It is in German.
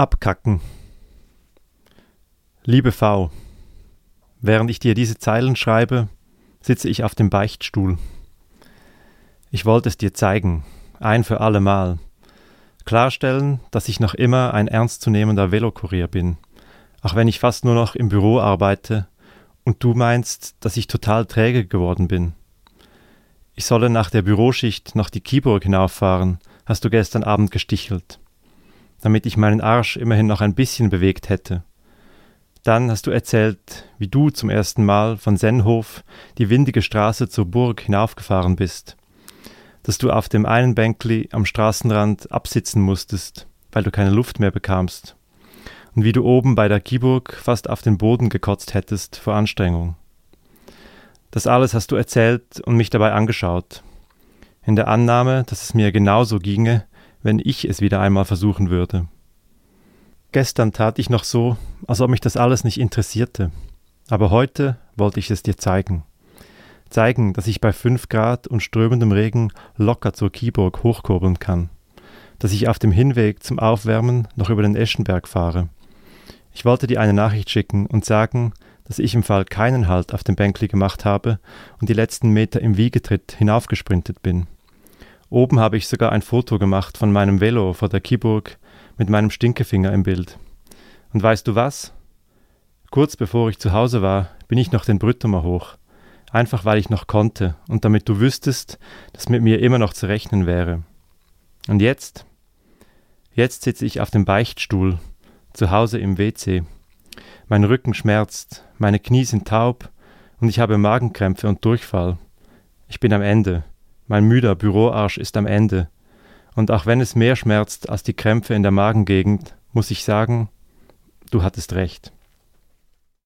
Abkacken. Liebe V, während ich dir diese Zeilen schreibe, sitze ich auf dem Beichtstuhl. Ich wollte es dir zeigen, ein für alle Mal. Klarstellen, dass ich noch immer ein ernstzunehmender Velokurier bin, auch wenn ich fast nur noch im Büro arbeite und du meinst, dass ich total träge geworden bin. Ich solle nach der Büroschicht noch die Kieburg hinauffahren, hast du gestern Abend gestichelt damit ich meinen Arsch immerhin noch ein bisschen bewegt hätte. Dann hast du erzählt, wie du zum ersten Mal von Sennhof die windige Straße zur Burg hinaufgefahren bist, dass du auf dem einen Bänkli am Straßenrand absitzen musstest, weil du keine Luft mehr bekamst, und wie du oben bei der Kiburg fast auf den Boden gekotzt hättest vor Anstrengung. Das alles hast du erzählt und mich dabei angeschaut, in der Annahme, dass es mir genauso ginge, wenn ich es wieder einmal versuchen würde. Gestern tat ich noch so, als ob mich das alles nicht interessierte, aber heute wollte ich es dir zeigen. Zeigen, dass ich bei fünf Grad und strömendem Regen locker zur Kieburg hochkurbeln kann, dass ich auf dem Hinweg zum Aufwärmen noch über den Eschenberg fahre. Ich wollte dir eine Nachricht schicken und sagen, dass ich im Fall keinen Halt auf dem Bänkli gemacht habe und die letzten Meter im Wiegetritt hinaufgesprintet bin. Oben habe ich sogar ein Foto gemacht von meinem Velo vor der Kiburg mit meinem Stinkefinger im Bild. Und weißt du was? Kurz bevor ich zu Hause war, bin ich noch den Brüttomer hoch. Einfach weil ich noch konnte und damit du wüsstest, dass mit mir immer noch zu rechnen wäre. Und jetzt? Jetzt sitze ich auf dem Beichtstuhl, zu Hause im WC. Mein Rücken schmerzt, meine Knie sind taub und ich habe Magenkrämpfe und Durchfall. Ich bin am Ende. Mein müder Büroarsch ist am Ende. Und auch wenn es mehr schmerzt als die Krämpfe in der Magengegend, muss ich sagen, du hattest recht.